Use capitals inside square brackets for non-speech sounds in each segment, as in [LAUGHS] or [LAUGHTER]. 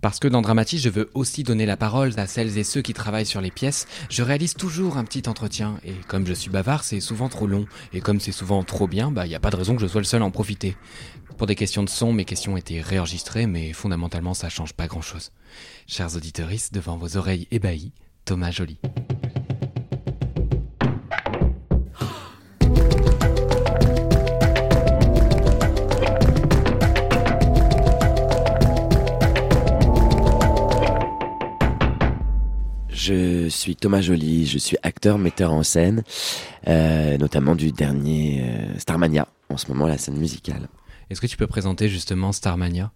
Parce que dans Dramatis, je veux aussi donner la parole à celles et ceux qui travaillent sur les pièces, je réalise toujours un petit entretien. Et comme je suis bavard, c'est souvent trop long. Et comme c'est souvent trop bien, bah, y a pas de raison que je sois le seul à en profiter. Pour des questions de son, mes questions étaient réenregistrées, mais fondamentalement, ça change pas grand chose. Chers auditeurs, devant vos oreilles ébahies, Thomas Joly. Je suis Thomas Joly, je suis acteur, metteur en scène, euh, notamment du dernier euh, Starmania, en ce moment la scène musicale. Est-ce que tu peux présenter justement Starmania?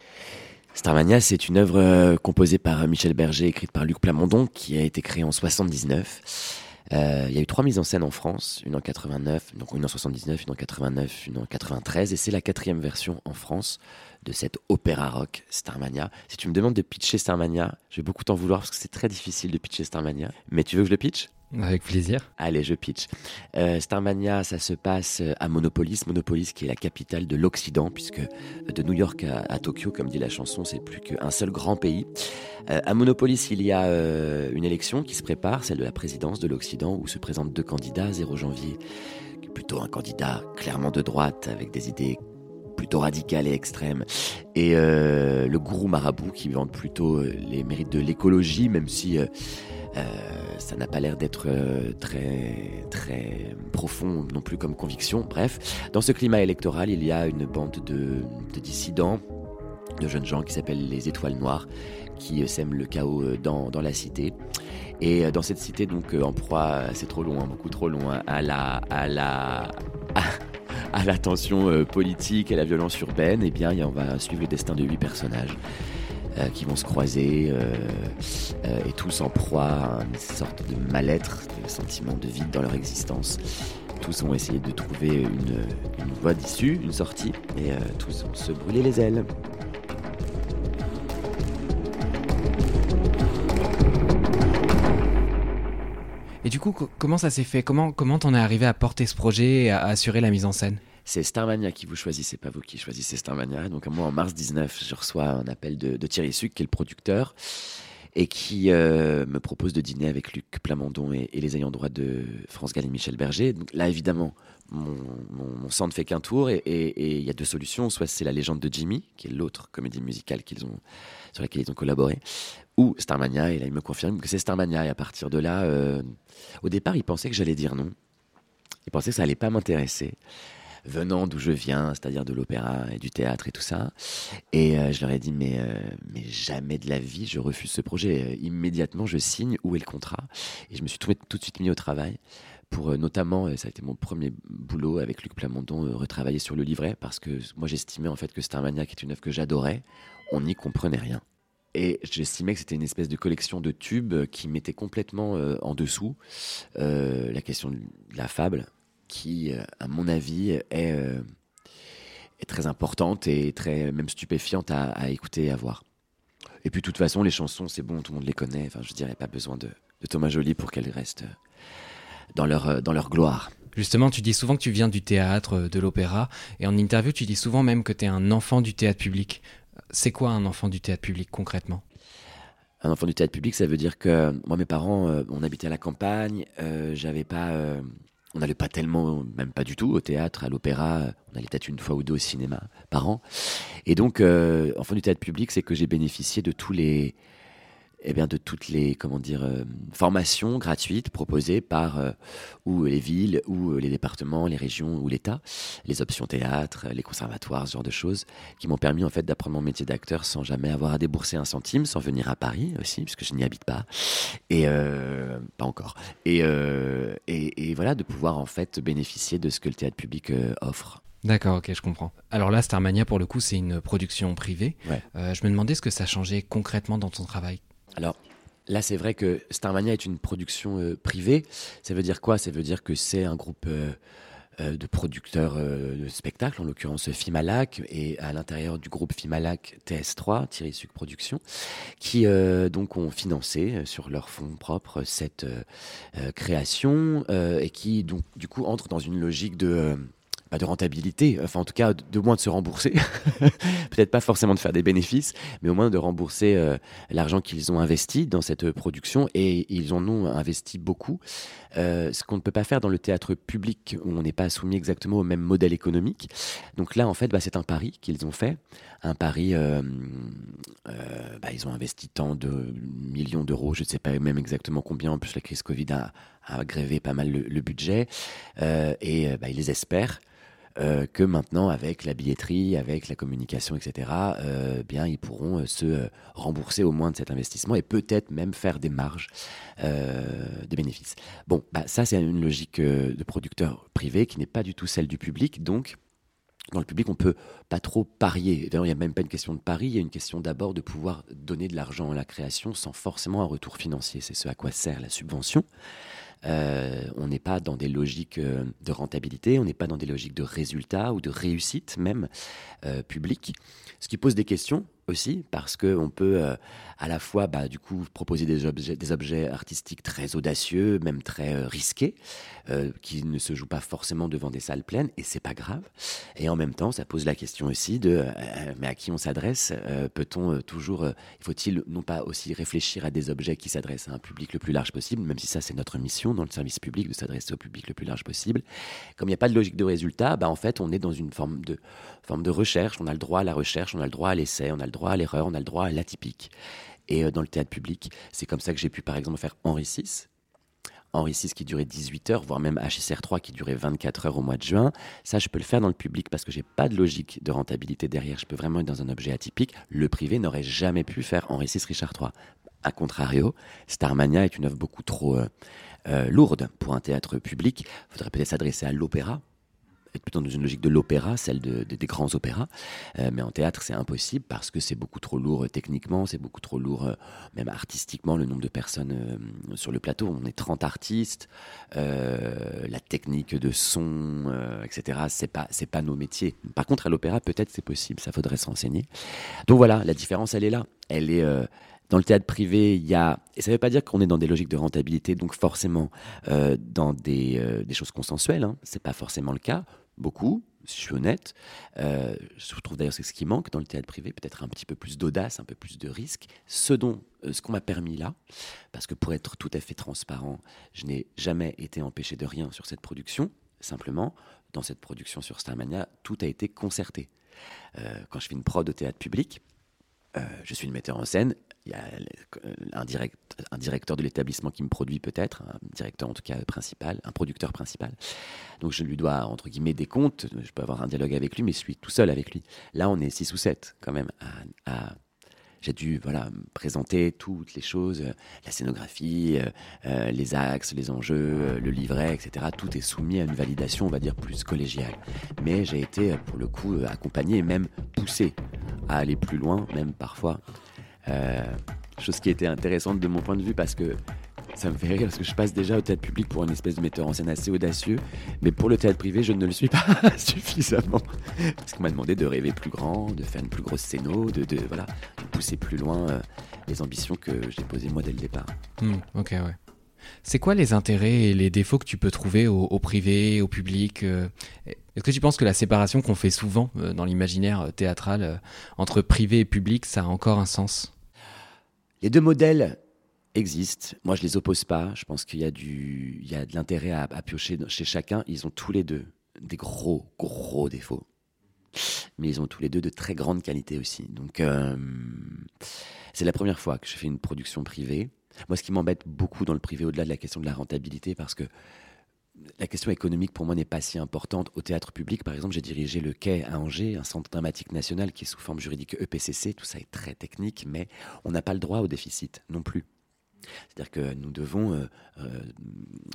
Starmania, c'est une œuvre euh, composée par Michel Berger, écrite par Luc Plamondon, qui a été créée en 79. Euh, il y a eu trois mises en scène en France, une en 89, donc une en 79, une en 89, une en 93, et c'est la quatrième version en France de cet opéra rock Starmania. Si tu me demandes de pitcher Starmania, je vais beaucoup t'en vouloir parce que c'est très difficile de pitcher Starmania. Mais tu veux que je le pitch avec plaisir. Allez, je pitch. Euh, Starmania, ça se passe euh, à Monopolis. Monopolis qui est la capitale de l'Occident, puisque euh, de New York à, Tokyo, comme dit la chanson, c'est plus qu'un seul grand pays. à Monopolis, il y a une élection qui se prépare, celle de la présidence de l'Occident, où se présentent deux candidats. 0 janvier, plutôt un candidat clairement de droite, avec des idées plutôt radicales et extrêmes, et le gourou marabout qui vante plutôt les mérites de l'écologie, même si ça n'a pas l'air d'être euh, très, très profond non plus comme conviction. Bref, dans ce climat électoral, il y a une bande de, dissidents, de jeunes gens qui s'appellent les Étoiles Noires, qui sèment le chaos euh, dans, dans la cité. Et dans cette cité, donc en proie, c'est trop long, beaucoup trop long, à la, à la, [LAUGHS] à, la tension politique et à la violence urbaine, eh bien, on va suivre le destin de huit personnages. Euh, qui vont se croiser euh, euh, et tous en proie à une sorte de mal-être, de sentiment de vide dans leur existence. Tous vont essayer de trouver une, une voie d'issue, une sortie, et tous vont se brûler les ailes. Et du coup, comment ça s'est fait? Comment comment t'en es arrivé à porter ce projet et à assurer la mise en scène? C'est Starmania qui vous choisit, c'est pas vous qui choisissez Starmania. Donc moi, en mars 19, je reçois un appel de, Thierry Suc, qui est le producteur, et qui euh, me propose de dîner avec Luc Plamondon et, les ayants droit de France Gall et Michel Berger. Donc là, évidemment, mon, mon, sang ne fait qu'un tour, et il y a deux solutions. Soit c'est La légende de Jimmy, qui est l'autre comédie musicale qu'ils ont, sur laquelle ils ont collaboré, ou Starmania, et là, il me confirme que c'est Starmania. Et à partir de là, euh, au départ, il pensait que j'allais dire non. Il pensait que ça allait pas m'intéresser venant d'où je viens, c'est-à-dire de l'opéra et du théâtre et tout ça. Et euh, je leur ai dit, mais, euh, mais jamais de la vie, je refuse ce projet. Euh, immédiatement, je signe, où est le contrat Et je me suis tout, de suite mis au travail pour notamment, ça a été mon premier boulot avec Luc Plamondon, retravailler sur le livret, parce que moi j'estimais en fait que Starmania, qui est une œuvre que j'adorais, on n'y comprenait rien. Et j'estimais que c'était une espèce de collection de tubes qui mettait complètement en dessous la question de la fable, qui, euh, à mon avis, est, euh, est, très importante et très même stupéfiante à, écouter et à voir. Et puis, de toute façon, les chansons, c'est bon, tout le monde les connaît. Enfin, je dirais pas besoin de, Thomas Joly pour qu'elles restent dans leur, euh, dans leur gloire. Justement, tu dis souvent que tu viens du théâtre, de l'opéra, et en interview, tu dis souvent même que tu es un enfant du théâtre public. C'est quoi un enfant du théâtre public concrètement? Un enfant du théâtre public, ça veut dire que moi, mes parents, on habitait à la campagne, j'avais pas on n'allait pas tellement, même pas du tout, au théâtre, à l'opéra. On allait peut-être une fois ou deux au cinéma par an. Et donc, euh, enfant du théâtre public, c'est que j'ai bénéficié de tous les, eh bien, de toutes les comment dire, euh, formations gratuites proposées par euh, ou les villes, ou euh, les départements, les régions, ou l'État, les options théâtre, les conservatoires, ce genre de choses, qui m'ont permis en fait d'apprendre mon métier d'acteur sans jamais avoir à débourser un centime, sans venir à Paris aussi, puisque je n'y habite pas, et pas encore. Et, et, et, voilà, de pouvoir en fait bénéficier de ce que le théâtre public offre. D'accord, ok, je comprends. Alors là, Starmania, pour le coup, c'est une production privée. Euh, je me demandais ce que ça changeait concrètement dans ton travail. Alors, Là, c'est vrai que Starmania est une production euh, privée. Ça veut dire quoi? Ça veut dire que c'est un groupe euh, de producteurs de spectacles, en l'occurrence Fimalac, et à l'intérieur du groupe Fimalac TS3, Thierry Suc Productions, qui donc ont financé sur leur fonds propres cette création et qui donc du coup entrent dans une logique de de rentabilité, enfin en tout cas de, moins de se rembourser, [LAUGHS] peut-être pas forcément de faire des bénéfices, mais au moins de rembourser euh, l'argent qu'ils ont investi dans cette production. Et ils en ont investi beaucoup, euh, ce qu'on ne peut pas faire dans le théâtre public où on n'est pas soumis exactement au même modèle économique. Donc là en fait bah, c'est un pari qu'ils ont fait, un pari, euh, bah, ils ont investi tant de millions d'euros, je ne sais pas même exactement combien, en plus la crise Covid a, a grévé pas mal le, budget. Et bah, ils espèrent euh, que maintenant, avec la billetterie, avec la communication, etc., euh, bien, ils pourront euh, se rembourser au moins de cet investissement et peut-être même faire des marges de bénéfices. Bon, bah, ça, c'est une logique de producteur privé qui n'est pas du tout celle du public. Donc, dans le public, on peut pas trop parier. D'ailleurs, il n'y a même pas une question de pari, il y a une question d'abord de pouvoir donner de l'argent à la création sans forcément un retour financier. C'est ce à quoi sert la subvention. Euh, on n'est pas dans des logiques euh, de rentabilité, on n'est pas dans des logiques de résultats ou de réussite même euh, publique, ce qui pose des questions aussi parce qu'on peut euh, à la fois bah, du coup proposer des objets, artistiques très audacieux, même très risqués, qui ne se jouent pas forcément devant des salles pleines et c'est pas grave. Et en même temps, ça pose la question aussi de mais à qui on s'adresse Peut-on toujours faut-il non pas aussi réfléchir à des objets qui s'adressent à un public le plus large possible, même si ça c'est notre mission dans le service public de s'adresser au public le plus large possible. Comme il n'y a pas de logique de résultat, bah, en fait on est dans une forme de forme de recherche. On a le droit à la recherche, on a le droit à l'essai, on a le droit à l'erreur, on a le droit à l'atypique. Et euh, dans le théâtre public, c'est comme ça que j'ai pu par exemple faire Henri VI. Henri VI qui durait 18 heures, voire même HSR3 qui durait 24 heures au mois de juin. Ça, je peux le faire dans le public parce que j'ai pas de logique de rentabilité derrière. Je peux vraiment être dans un objet atypique. Le privé n'aurait jamais pu faire Henri VI, Richard III. A contrario, Starmania est une œuvre beaucoup trop euh, euh, lourde pour un théâtre public. Il faudrait peut-être s'adresser à l'opéra être plutôt dans une logique de l'opéra, celle de, des grands opéras. Euh, mais en théâtre, c'est impossible parce que c'est beaucoup trop lourd euh, techniquement, c'est beaucoup trop lourd même artistiquement, le nombre de personnes sur le plateau. On est 30 artistes, la technique de son, etc. C'est pas, pas nos métiers. Par contre, à l'opéra, peut-être c'est possible, ça faudrait s'enseigner. Donc voilà, la différence, elle est là. Elle est dans le théâtre privé, il y a. Et ça ne veut pas dire qu'on est dans des logiques de rentabilité, donc forcément dans des, des, choses consensuelles. Hein. C'est pas forcément le cas beaucoup, si je suis honnête. Euh, je trouve d'ailleurs que c'est ce qui manque dans le théâtre privé, peut-être un petit peu plus d'audace, un peu plus de risque. Ce dont, euh, ce qu'on m'a permis là, parce que pour être tout à fait transparent, je n'ai jamais été empêché de rien sur cette production. Simplement, dans cette production sur Starmania, tout a été concerté. Euh, quand je fais une prod au théâtre public, je suis le metteur en scène, il y a un, direct, un directeur de l'établissement qui me produit peut-être, un directeur en tout cas principal, un producteur principal. Donc je lui dois, entre guillemets, des comptes, je peux avoir un dialogue avec lui, mais je suis tout seul avec lui. Là, on est six ou sept quand même j'ai dû voilà présenter toutes les choses, la scénographie, euh, euh, les axes, les enjeux, le livret, etc. Tout est soumis à une validation, on va dire plus collégiale. Mais j'ai été pour le coup accompagné et même poussé à aller plus loin, même parfois euh, chose qui était intéressante de mon point de vue parce que ça me fait rire parce que je passe déjà au théâtre public pour une espèce de metteur en scène assez audacieux, mais pour le théâtre privé, je ne le suis pas [LAUGHS] suffisamment. Parce qu'on m'a demandé de rêver plus grand, de faire une plus grosse scéno, de, de voilà, de pousser plus loin euh, les ambitions que j'ai posées moi dès le départ. Hmm, ok, ouais. C'est quoi les intérêts et les défauts que tu peux trouver au, privé, au public euh, Est-ce que tu penses que la séparation qu'on fait souvent euh, dans l'imaginaire théâtral euh, entre privé et public, ça a encore un sens? Les deux modèles existent. Moi, je les oppose pas. Je pense qu'il y a y a de l'intérêt à, piocher chez chacun. Ils ont tous les deux des gros, gros défauts. Mais ils ont tous les deux de très grandes qualités aussi. Donc, c'est la première fois que je fais une production privée. Moi, ce qui m'embête beaucoup dans le privé, au-delà de la question de la rentabilité, parce que la question économique pour moi n'est pas si importante. Au théâtre public, par exemple, j'ai dirigé le Quai à Angers, un centre dramatique national qui est sous forme juridique EPCC. Tout ça est très technique, mais on n'a pas le droit au déficit non plus. C'est-à-dire que nous devons euh, euh,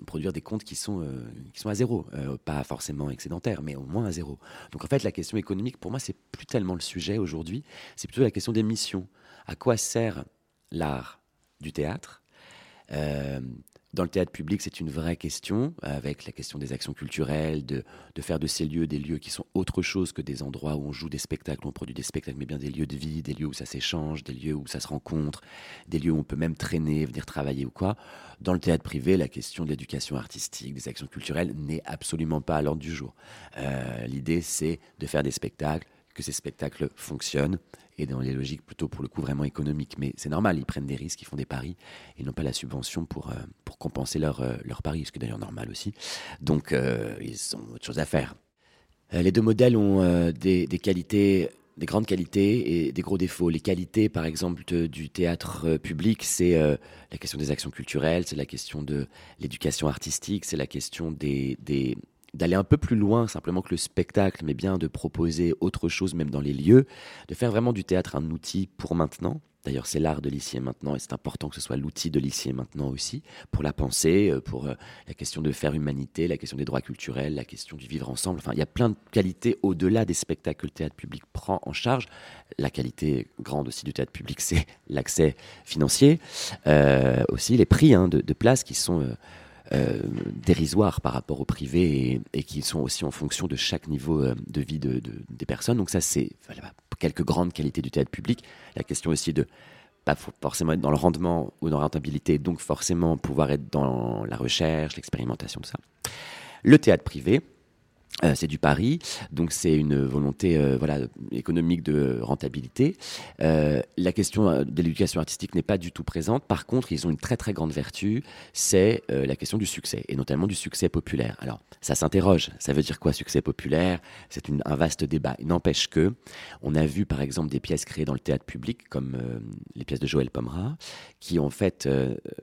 produire des comptes qui sont, euh, qui sont à zéro, pas forcément excédentaires, mais au moins à zéro. Donc en fait, la question économique, pour moi, c'est plus tellement le sujet aujourd'hui, c'est plutôt la question des missions. À quoi sert l'art du théâtre? Dans le théâtre public, c'est une vraie question, avec la question des actions culturelles, de, faire de ces lieux des lieux qui sont autre chose que des endroits où on joue des spectacles, où on produit des spectacles, mais bien des lieux de vie, des lieux où ça s'échange, des lieux où ça se rencontre, des lieux où on peut même traîner, venir travailler ou quoi. Dans le théâtre privé, la question de l'éducation artistique, des actions culturelles n'est absolument pas à l'ordre du jour. Euh, l'idée, c'est de faire des spectacles, que ces spectacles fonctionnent et dans les logiques plutôt pour le coup vraiment économiques. Mais c'est normal, ils prennent des risques, ils font des paris, ils n'ont pas la subvention pour, euh, pour compenser leur, euh, paris, ce qui est d'ailleurs normal aussi. Donc euh, ils ont autre chose à faire. les deux modèles ont des, des, qualités des grandes qualités et des gros défauts. Les qualités, par exemple, du théâtre public, c'est la question des actions culturelles, c'est la question de l'éducation artistique, c'est la question des, des, d'aller un peu plus loin simplement que le spectacle, mais bien de proposer autre chose même dans les lieux, de faire vraiment du théâtre un outil pour maintenant. D'ailleurs, c'est l'art de l'ici et maintenant, et c'est important que ce soit l'outil de l'ici et maintenant aussi, pour la pensée, euh, pour euh, la question de faire humanité, la question des droits culturels, la question du vivre ensemble. Enfin, il y a plein de qualités au-delà des spectacles que le théâtre public prend en charge. La qualité grande aussi du théâtre public, [LAUGHS] c'est l'accès financier, euh, aussi les prix hein, de, de place qui sont dérisoires par rapport au privé et, qui sont aussi en fonction de chaque niveau euh, de vie de, des personnes. Donc ça, c'est quelques grandes qualités du théâtre public. La question aussi de pas forcément être dans le rendement ou dans la rentabilité, donc forcément pouvoir être dans la recherche, l'expérimentation, tout ça. Le théâtre privé, euh, c'est du pari, donc c'est une volonté euh, voilà, économique de rentabilité. Euh, la question de l'éducation artistique n'est pas du tout présente. Par contre, ils ont une très très grande vertu, c'est la question du succès, et notamment du succès populaire. Alors, ça s'interroge. Ça veut dire quoi, succès populaire? C'est un vaste débat. Il n'empêche que, on a vu par exemple des pièces créées dans le théâtre public, comme les pièces de Joël Pomera, qui en fait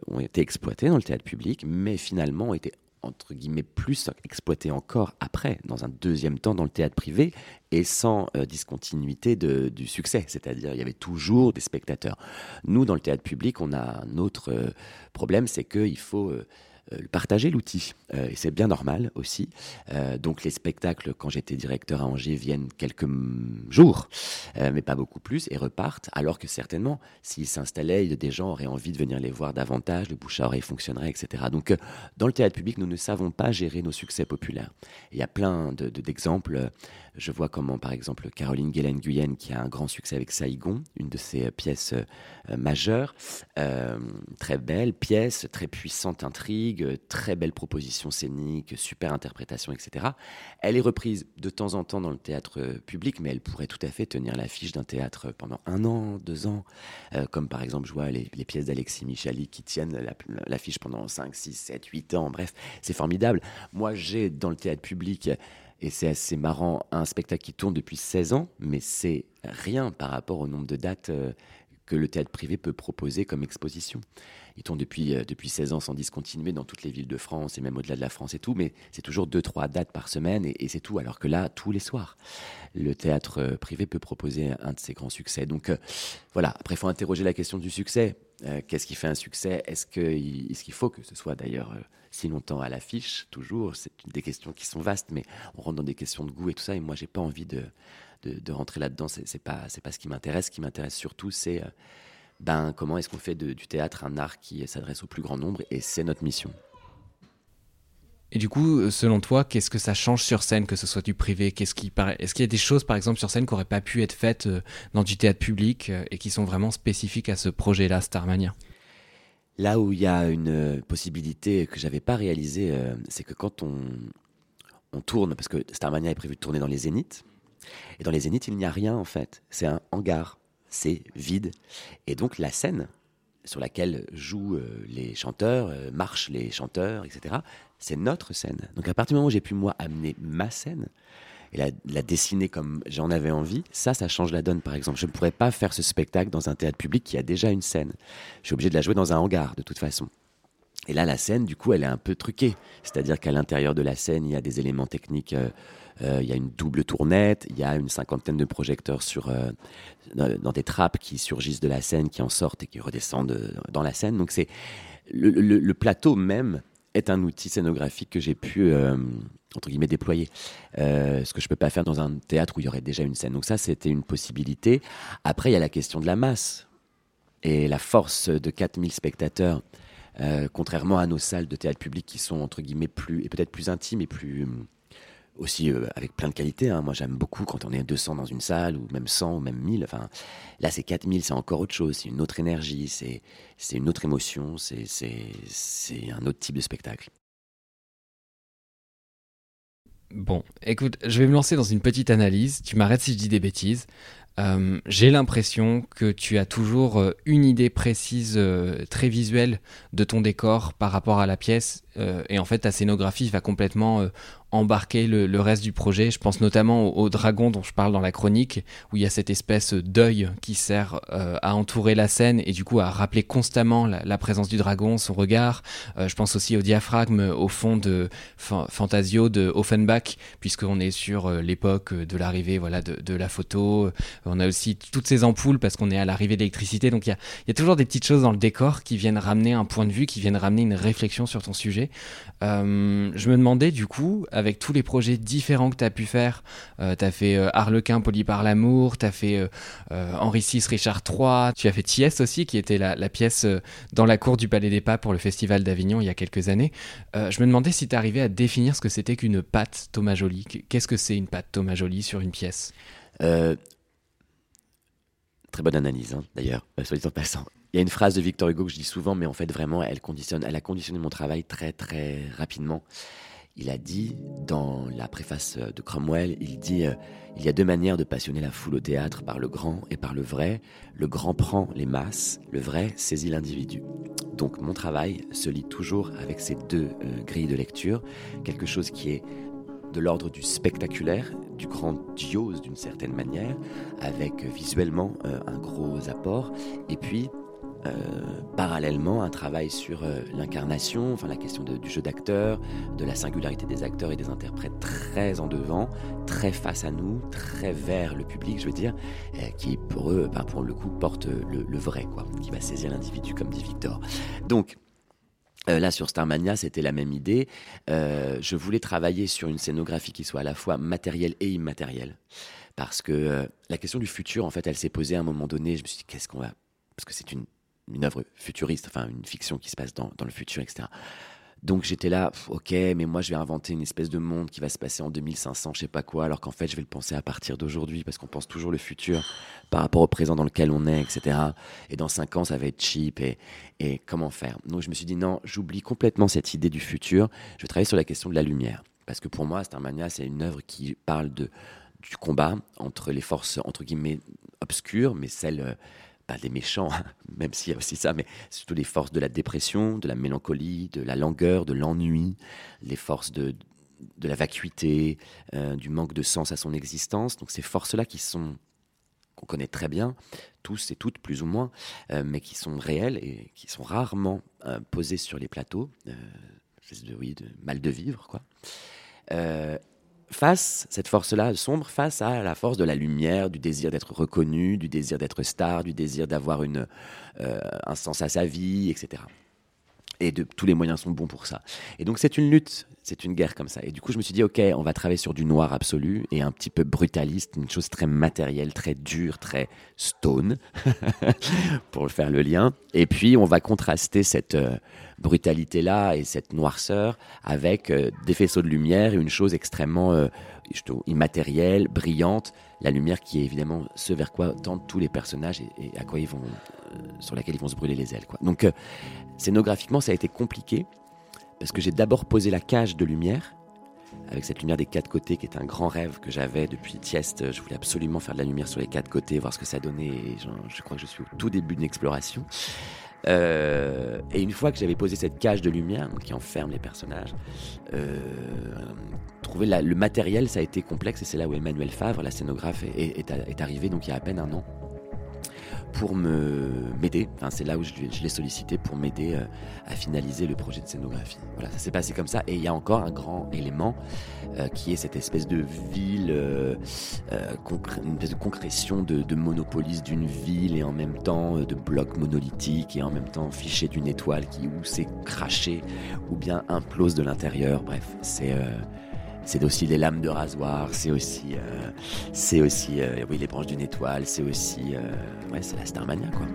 ont été exploitées dans le théâtre public, mais finalement ont été entre guillemets, plus exploité encore après, dans un deuxième temps, dans le théâtre privé, et sans euh, discontinuité de, du succès. C'est-à-dire, il y avait toujours des spectateurs. Nous, dans le théâtre public, on a un autre euh, problème, c'est qu'il faut euh, partager l'outil. Euh, et c'est bien normal aussi. Euh, donc les spectacles, quand j'étais directeur à Angers, viennent quelques jours, mais pas beaucoup plus, et repartent, alors que certainement, s'ils s'installaient, des gens auraient envie de venir les voir davantage, le bouche à oreille fonctionnerait, etc. Donc dans le théâtre public, nous ne savons pas gérer nos succès populaires. Il y a plein d'exemples. De, je vois comment, par exemple, Caroline Guélen-Guyenne, qui a un grand succès avec Saïgon, une de ses pièces majeures, très belle pièce, très puissante intrigue, très belle proposition scénique, super interprétation, etc. Elle est reprise de temps en temps dans le théâtre euh, public, mais elle pourrait tout à fait tenir l'affiche d'un théâtre pendant un an, deux ans, euh, comme par exemple, je vois les, pièces d'Alexis Michali qui tiennent l'affiche pendant 5, 6, 7, 8 ans, bref, c'est formidable. Moi, j'ai dans le théâtre public et c'est assez marrant, un spectacle qui tourne depuis 16 ans, mais c'est rien par rapport au nombre de dates euh, que le théâtre privé peut proposer comme exposition. Ils tournent depuis, euh, depuis 16 ans sans discontinuer dans toutes les villes de France et même au-delà de la France et tout, mais c'est toujours 2-3 dates par semaine et, c'est tout. Alors que là, tous les soirs, le théâtre euh, privé peut proposer un de ses grands succès. Donc euh, voilà, après, il faut interroger la question du succès. Qu'est-ce qui fait un succès? Est-ce qu'il faut que ce soit d'ailleurs si longtemps à l'affiche? Toujours, c'est des questions qui sont vastes, mais on rentre dans des questions de goût et tout ça. Et moi, j'ai pas envie de, de, rentrer là-dedans. C'est pas, pas ce qui m'intéresse. Ce qui m'intéresse surtout, c'est ben, comment est-ce qu'on fait du théâtre un art qui s'adresse au plus grand nombre Et c'est notre mission. Et du coup, selon toi, qu'est-ce que ça change sur scène, que ce soit du privé Qu'est-ce qui Est-ce qu'il y a des choses, par exemple, sur scène qui n'auraient pas pu être faites euh, dans du théâtre public euh, et qui sont vraiment spécifiques à ce projet-là, Starmania? Là où il y a une euh, possibilité que j'avais pas réalisée, c'est que quand on, on tourne, parce que Starmania est prévu de tourner dans les Zéniths, et dans les Zéniths, il n'y a rien en fait. C'est un hangar c'est vide. Et donc la scène sur laquelle jouent euh, les chanteurs, euh, marchent les chanteurs, etc., c'est notre scène. Donc à partir du moment où j'ai pu moi amener ma scène, et la, dessiner comme j'en avais envie, ça, ça change la donne, par exemple. Je ne pourrais pas faire ce spectacle dans un théâtre public qui a déjà une scène. Je suis obligé de la jouer dans un hangar, de toute façon. Et là, la scène, du coup, elle est un peu truquée. C'est-à-dire qu'à l'intérieur de la scène, il y a des éléments techniques. Euh, euh, il y a une double tournette, il y a une cinquantaine de projecteurs sur, euh, dans, des trappes qui surgissent de la scène, qui en sortent et qui redescendent dans la scène. Donc c'est le, plateau même est un outil scénographique que j'ai pu entre guillemets déployer, ce que je peux pas faire dans un théâtre où il y aurait déjà une scène. Donc ça, c'était une possibilité. Après, il y a la question de la masse et la force de 4000 spectateurs euh, contrairement à nos salles de théâtre public qui sont entre guillemets plus et peut-être plus intimes et plus euh, aussi euh, avec plein de qualités. Hein. Moi, j'aime beaucoup quand on est 200 dans une salle ou même 100 ou même 1000. Enfin, là, c'est 4000, c'est encore autre chose. C'est une autre énergie, c'est c'est une autre émotion, c'est c'est un autre type de spectacle. Bon, écoute, je vais me lancer dans une petite analyse. Tu m'arrêtes si je dis des bêtises. Euh, j'ai l'impression que tu as toujours euh, une idée précise, euh, très visuelle de ton décor par rapport à la pièce. Et en fait, ta scénographie va complètement embarquer le, reste du projet. Je pense notamment au, dragon dont je parle dans la chronique, où il y a cette espèce d'œil qui sert euh, à entourer la scène et du coup à rappeler constamment la, présence du dragon, son regard. Euh, je pense aussi au diaphragme au fond de Fantasio de Offenbach, puisqu'on est sur euh, l'époque de l'arrivée voilà, de, la photo. On a aussi toutes ces ampoules parce qu'on est à l'arrivée d'électricité. Donc il y y a, toujours des petites choses dans le décor qui viennent ramener un point de vue, qui viennent ramener une réflexion sur ton sujet. Je me demandais du coup, avec tous les projets différents que tu as pu faire. Euh, tu as fait euh, Harlequin poli par l'amour, tu as fait euh, Henri VI, Richard III, tu as fait Thiès aussi, qui était la, pièce dans la cour du Palais des Papes pour le Festival d'Avignon il y a quelques années. je me demandais si tu arrivais à définir ce que c'était qu'une pâte Thomas Joly. Qu'est-ce que c'est une pâte Thomas Joly sur une pièce? Très bonne analyse, hein, d'ailleurs, soit dit en passant. Il y a une phrase de Victor Hugo que je dis souvent, mais en fait, vraiment, elle, conditionne, elle a conditionné mon travail très, très rapidement. Il a dit, dans la préface de Cromwell, il dit euh, Il y a deux manières de passionner la foule au théâtre, par le grand et par le vrai. Le grand prend les masses, le vrai saisit l'individu. Donc mon travail se lit toujours avec ces deux euh, grilles de lecture, quelque chose qui est de l'ordre du spectaculaire, du grandiose d'une certaine manière, avec visuellement euh, un gros apport, et puis euh, parallèlement un travail sur euh, l'incarnation, enfin la question du jeu d'acteur, de la singularité des acteurs et des interprètes très en devant, très face à nous, très vers le public, je veux dire, euh, qui pour eux, ben, pour le coup, porte le, vrai, quoi, qui va saisir l'individu, comme dit Victor. Donc, là, sur Starmania, c'était la même idée. je voulais travailler sur une scénographie qui soit à la fois matérielle et immatérielle. Parce que la question du futur, en fait, elle s'est posée à un moment donné. Je me suis dit, qu'est-ce qu'on va. Parce que c'est une une œuvre futuriste, enfin une fiction qui se passe dans, dans le futur, etc. Donc j'étais là, ok, mais moi je vais inventer une espèce de monde qui va se passer en 2500, je sais pas quoi, alors qu'en fait je vais le penser à partir d'aujourd'hui, parce qu'on pense toujours le futur par rapport au présent dans lequel on est, etc. Et dans cinq ans ça va être cheap, et, et comment faire? Donc je me suis dit, non, j'oublie complètement cette idée du futur, je vais travailler sur la question de la lumière. Parce que pour moi, Starmania, c'est une œuvre qui parle de, du combat entre les forces, entre guillemets, obscures, mais celles euh, pas des méchants, hein, [LAUGHS] même s'il y a aussi ça, mais surtout les forces de la dépression, de la mélancolie, de la langueur, de l'ennui, les forces de, de la vacuité, euh, du manque de sens à son existence. Donc ces forces-là qui sont qu'on connaît très bien, tous et toutes plus ou moins, euh, mais qui sont réelles et qui sont rarement euh, posées sur les plateaux, de, oui, de mal de vivre, quoi face, cette force-là sombre, face à la force de la lumière, du désir d'être reconnu, du désir d'être star, du désir d'avoir euh, un sens à sa vie, etc. Et de, tous les moyens sont bons pour ça. Et donc c'est une lutte, c'est une guerre comme ça. Et du coup je me suis dit, ok, on va travailler sur du noir absolu et un petit peu brutaliste, une chose très matérielle, très dure, très stone, [LAUGHS] pour faire le lien. Et puis on va contraster cette... Euh, brutalité-là et cette noirceur avec euh, des faisceaux de lumière et une chose extrêmement euh, immatérielle, brillante, la lumière qui est évidemment ce vers quoi tendent tous les personnages et, à quoi ils vont, euh, sur laquelle ils vont se brûler les ailes. Quoi. Donc scénographiquement, ça a été compliqué parce que j'ai d'abord posé la cage de lumière avec cette lumière des quatre côtés qui est un grand rêve que j'avais depuis Tieste. Je voulais absolument faire de la lumière sur les quatre côtés, voir ce que ça donnait. Je crois que je suis au tout début d'une exploration. Euh, et une fois que j'avais posé cette cage de lumière qui enferme les personnages, euh, trouver le matériel, ça a été complexe et c'est là où Emmanuel Favre, la scénographe, est, est, arrivé donc il y a à peine un an pour m'aider. Enfin, c'est là où je, je l'ai sollicité pour m'aider euh, à finaliser le projet de scénographie. Voilà, ça s'est passé comme ça. Et il y a encore un grand élément euh, qui est cette espèce de ville, euh, une espèce de concrétion de, de monopolis d'une ville et en même temps de blocs monolithiques et en même temps fiché d'une étoile qui ou s'est craché ou bien implose de l'intérieur. Bref, c'est c'est aussi les lames de rasoir, c'est aussi, euh, c'est aussi, euh, oui, les branches d'une étoile, c'est aussi, euh, ouais, c'est la Starmania, quoi.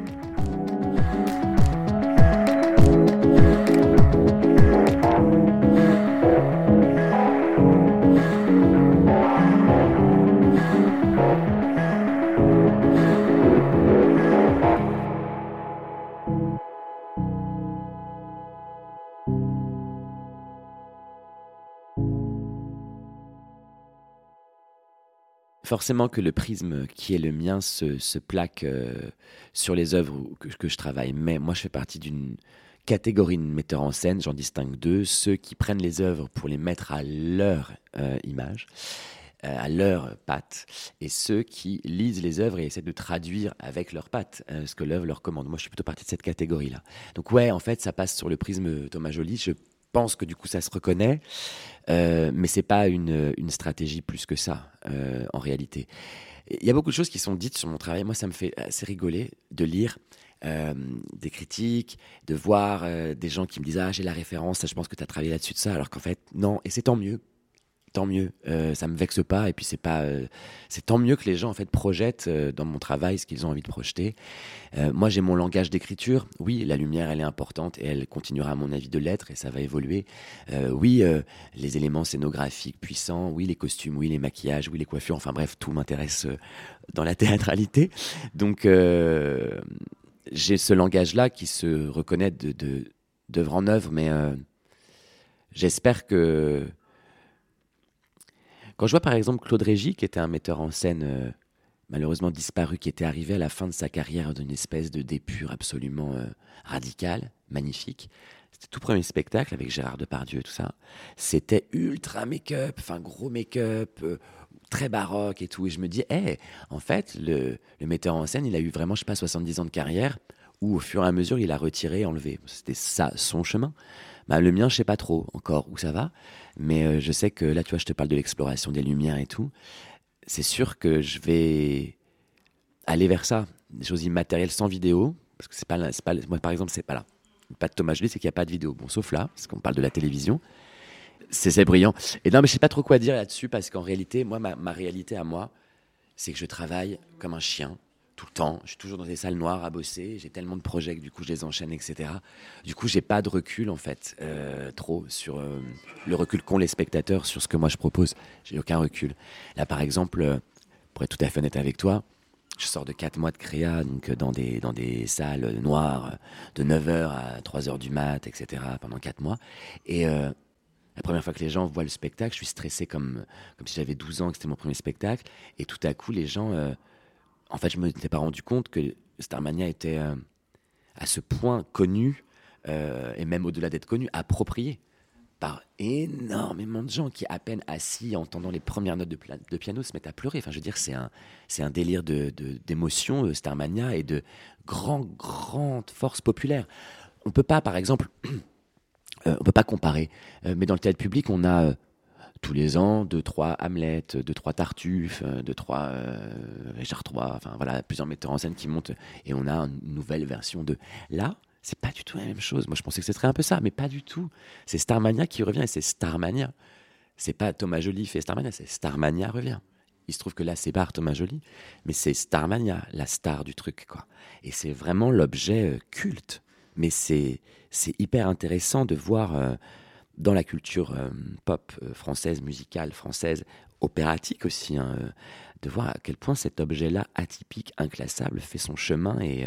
Forcément que le prisme qui est le mien se, plaque euh, sur les œuvres que, je travaille. Mais moi, je fais partie d'une catégorie de metteurs en scène, j'en distingue deux, ceux qui prennent les œuvres pour les mettre à leur euh, image, euh, à leur patte, et ceux qui lisent les œuvres et essaient de traduire avec leurs pattes ce que l'œuvre leur commande. Moi, je suis plutôt partie de cette catégorie-là. Donc ouais, en fait, ça passe sur le prisme Thomas Joly. Je pense que du coup ça se reconnaît, euh, mais c'est pas une, une, stratégie plus que ça euh, en réalité. Il y a beaucoup de choses qui sont dites sur mon travail. Moi, ça me fait assez rigoler de lire euh, des critiques, de voir euh, des gens qui me disent ah j'ai la référence, je pense que tu as travaillé là-dessus de ça, alors qu'en fait non, et c'est tant mieux tant mieux. Euh, ça me vexe pas et puis c'est pas, euh, c'est tant mieux que les gens en fait projettent euh, dans mon travail ce qu'ils ont envie de projeter. Euh, moi j'ai mon langage d'écriture. Oui, la lumière elle est importante et elle continuera à mon avis de l'être et ça va évoluer. oui, les éléments scénographiques puissants. Oui, les costumes. Oui, les maquillages. Oui, les coiffures. Enfin bref, tout m'intéresse dans la [LAUGHS] théâtralité. Donc j'ai ce langage là qui se reconnaît de d'œuvre en œuvre, mais j'espère que quand je vois par exemple Claude Régis, qui était un metteur en scène euh, malheureusement disparu, qui était arrivé à la fin de sa carrière d'une espèce de dépure absolument euh, radicale, magnifique. C'était tout premier spectacle avec Gérard Depardieu et tout ça. C'était ultra make-up, enfin gros make-up, euh, très baroque et tout. Et je me dis, hé, en fait, le, le, metteur en scène, il a eu vraiment, je sais pas, 70 ans de carrière, où au fur et à mesure, il a retiré, enlevé. C'était ça, son chemin. Bah, le mien, je sais pas trop encore où ça va. Mais euh, je sais que là, tu vois, je te parle de l'exploration des lumières et tout. C'est sûr que je vais aller vers ça, des choses immatérielles sans vidéo. Parce que c'est pas, pas, moi, par exemple, c'est pas là. Pas de Thomas Joly, c'est qu'il n'y a pas de vidéo. Bon, sauf là, parce qu'on parle de la télévision. C'est brillant. Et non, mais je sais pas trop quoi dire là-dessus, parce qu'en réalité, moi, ma, ma réalité à moi, c'est que je travaille comme un chien tout le temps. Je suis toujours dans des salles noires à bosser. J'ai tellement de projets que du coup je les enchaîne, etc. Du coup, j'ai pas de recul en fait, euh, trop sur euh, le recul qu'ont les spectateurs sur ce que moi je propose. J'ai aucun recul. Là, par exemple, euh, pour être tout à fait honnête avec toi, je sors de 4 mois de créa, donc dans des, dans des salles noires, de 9h à 3h du mat, etc., pendant 4 mois. Et la première fois que les gens voient le spectacle, je suis stressé comme, comme si j'avais 12 ans, que c'était mon premier spectacle. Et tout à coup, les gens en fait, je ne m'étais pas rendu compte que Starmania était euh, à ce point connu, euh, et même au-delà d'être connu, approprié par énormément de gens qui, à peine assis, entendant les premières notes de, piano, se mettent à pleurer. Enfin, je veux dire, c'est un, un délire d'émotion, euh, Starmania, et de grand, grande force populaire. On peut pas, par exemple, [CLEARS THROAT] on peut pas comparer, mais dans le théâtre public, on a tous les ans, deux, trois Hamlet, deux, trois Tartuffe, euh, deux, trois euh, Richard III, enfin voilà, plusieurs metteurs en scène qui montent et on a une nouvelle version de. Là, c'est pas du tout la même chose. Moi, je pensais que ce serait un peu ça, mais pas du tout. C'est Starmania qui revient et c'est Starmania. C'est pas Thomas Joly fait Starmania, c'est Starmania revient. Il se trouve que là, c'est pas Thomas Joly, mais c'est Starmania, la star du truc, quoi. Et c'est vraiment l'objet euh, culte. Mais c'est hyper intéressant de voir dans la culture euh, pop euh, française, musicale française, opératique aussi, hein, euh, de voir à quel point cet objet-là, atypique, inclassable, fait son chemin et,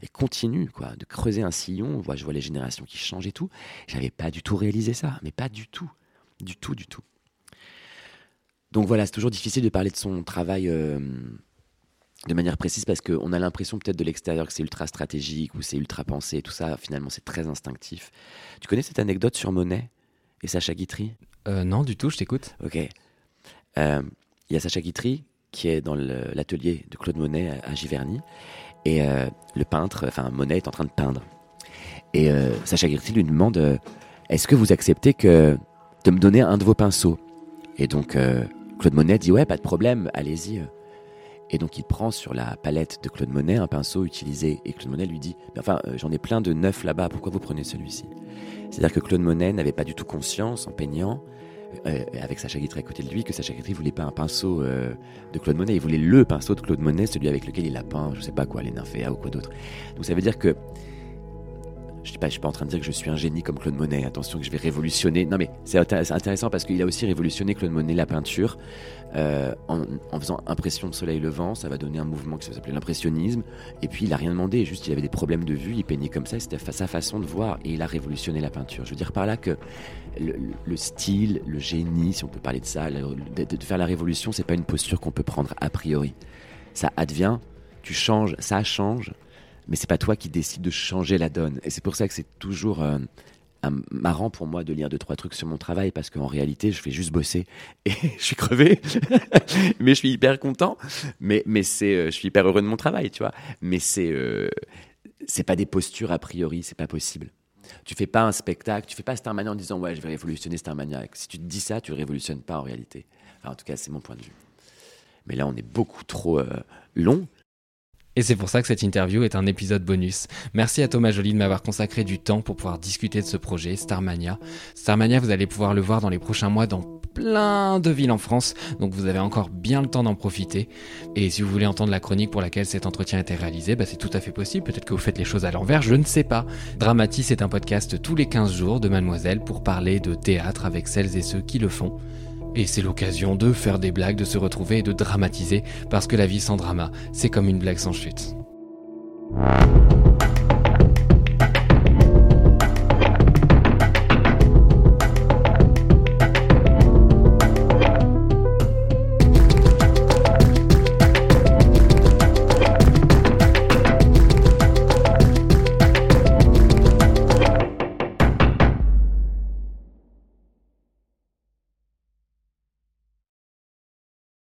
et, continue, quoi, de creuser un sillon. Voit, je vois les générations qui changent et tout. J'avais pas du tout réalisé ça, mais pas du tout, du tout, du tout. Donc voilà, c'est toujours difficile de parler de son travail de manière précise parce qu'on a l'impression peut-être de l'extérieur que c'est ultra stratégique ou c'est ultra pensé, tout ça, finalement c'est très instinctif. Tu connais cette anecdote sur Monet? Et Sacha Guitry? Euh, Non, du tout, je t'écoute. Ok. Euh, il y a Sacha Guitry qui est dans l'atelier de Claude Monet à, Giverny Et euh, le peintre, enfin Monet, est en train de peindre. Et euh, Sacha Guitry lui demande euh, Est-ce que vous acceptez que, de me donner un de vos pinceaux? Et donc Claude Monet dit Ouais, pas de problème, allez-y. Et donc il prend sur la palette de Claude Monet un pinceau utilisé. Et Claude Monet lui dit Enfin, j'en ai plein de neufs là-bas, pourquoi vous prenez celui-ci? C'est-à-dire que Claude Monet n'avait pas du tout conscience, en peignant, euh, avec Sacha Guitry à côté de lui que Sacha Guitry voulait pas un pinceau euh, de Claude Monet, il voulait le pinceau de Claude Monet, celui avec lequel il a peint, je sais pas quoi, les nymphéas ou quoi d'autre. Donc ça veut dire que je ne suis pas en train de dire que je suis un génie comme Claude Monet, attention que je vais révolutionner. Non mais c'est intéressant parce qu'il a aussi révolutionné Claude Monet la peinture euh, en, faisant impression de soleil levant, ça va donner un mouvement qui s'appelait l'impressionnisme. Et puis il a rien demandé, juste il avait des problèmes de vue, il peignait comme ça, c'était sa façon de voir et il a révolutionné la peinture. Je veux dire par là que le, style, le génie, si on peut parler de ça, de, faire la révolution, c'est pas une posture qu'on peut prendre a priori. Ça advient, tu changes, ça change, mais c'est pas toi qui décides de changer la donne. Et c'est pour ça que c'est toujours euh, marrant pour moi de lire deux trois trucs sur mon travail parce qu'en réalité, je fais juste bosser [LAUGHS] et je suis crevé, [LAUGHS] mais je suis hyper content. Mais mais c'est, euh, je suis hyper heureux de mon travail, tu vois. Mais c'est euh, c'est pas des postures a priori, c'est pas possible. Tu fais pas un spectacle, tu fais pas Starmania en disant ouais je vais révolutionner Starmania. Si tu te dis ça, tu révolutionnes pas en réalité. en tout cas, c'est mon point de vue. Mais là, on est beaucoup trop long. Et c'est pour ça que cette interview est un épisode bonus. Merci à Thomas Joly de m'avoir consacré du temps pour pouvoir discuter de ce projet, Starmania. Starmania, vous allez pouvoir le voir dans les prochains mois dans plein de villes en France, donc vous avez encore bien le temps d'en profiter. Et si vous voulez entendre la chronique pour laquelle cet entretien a été réalisé, bah c'est tout à fait possible, peut-être que vous faites les choses à l'envers, je ne sais pas. Dramatis est un podcast tous les 15 jours de Mademoiselle pour parler de théâtre avec celles et ceux qui le font. Et c'est l'occasion de faire des blagues, de se retrouver et de dramatiser, parce que la vie sans drama, c'est comme une blague sans chute.